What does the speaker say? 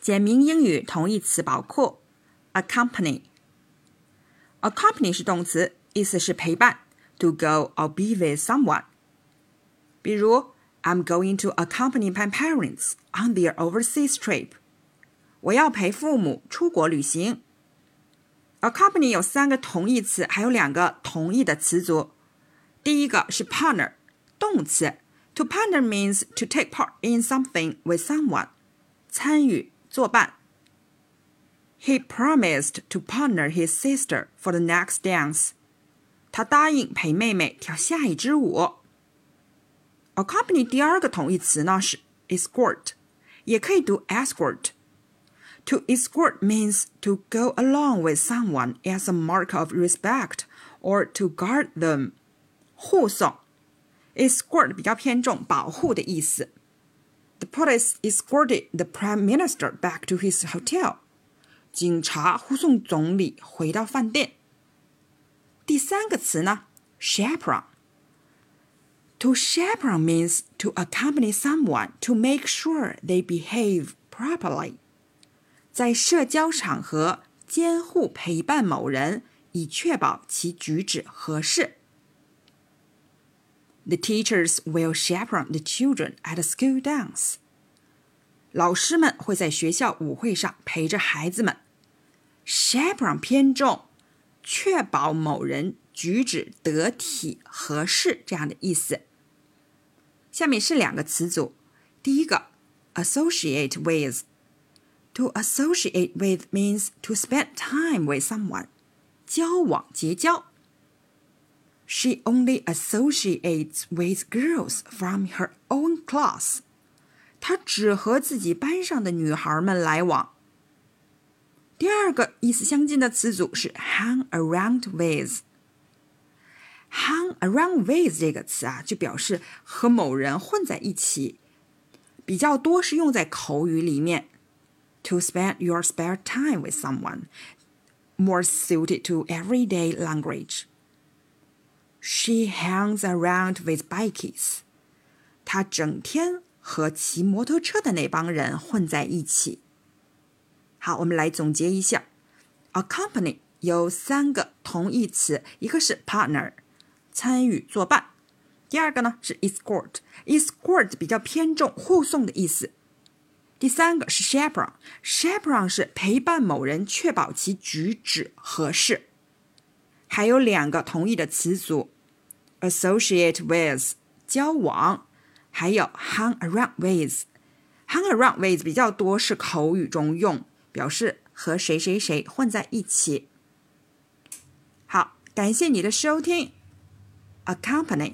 简明英语同义词宝库：accompany。accompany 是动词，意思是陪伴，to go or be with someone。比如，I'm going to accompany my parents on their overseas trip。我要陪父母出国旅行。accompany 有三个同义词，还有两个同义的词组。第一个是 partner，动词，to partner means to take part in something with someone，参与 作伴。He promised to partner his sister for the next dance。他答应陪妹妹跳下一支舞。accompany 第二个同义词呢是 escort，也可以读 escort。To escort means to go along with someone as a mark of respect or to guard them. 护送，escort 比较偏重保护的意思。 The police escorted the prime minister back to his hotel. 警察护送总理回到饭店。第三个词呢，chaperone。To chaperone means to accompany someone to make sure they behave properly. 在社交场合监护陪伴某人，以确保其举止合适。 The teachers will chaperone the children at a school dance. 老师们会在学校舞会上陪着孩子们。chaperone 偏重确保某人举止得体、合适这样的意思。下面是两个词组，第一个 associate with。To associate with means to spend time with someone. 交往结交。 She only associates with girls from her own class. 她只和自己班上的女孩们来往。第二个意思相近的词组是 hang around with。hang around with 这个词啊，就表示和某人混在一起，比较多是用在口语里面。to spend your spare time with someone, more suited to everyday language. She hangs around with bikies. 她整天和骑摩托车的那帮人混在一起。好，我们来总结一下，accompany 有三个同义词，一个是 partner，参与作伴；第二个呢是 escort，escort 比较偏重护送的意思。第三个是 chaperon，chaperon 是陪伴某人，确保其举止合适。还有两个同义的词组，associate with 交往，还有 hang around with。hang around with 比较多是口语中用，表示和谁谁谁混在一起。好，感谢你的收听，accompany。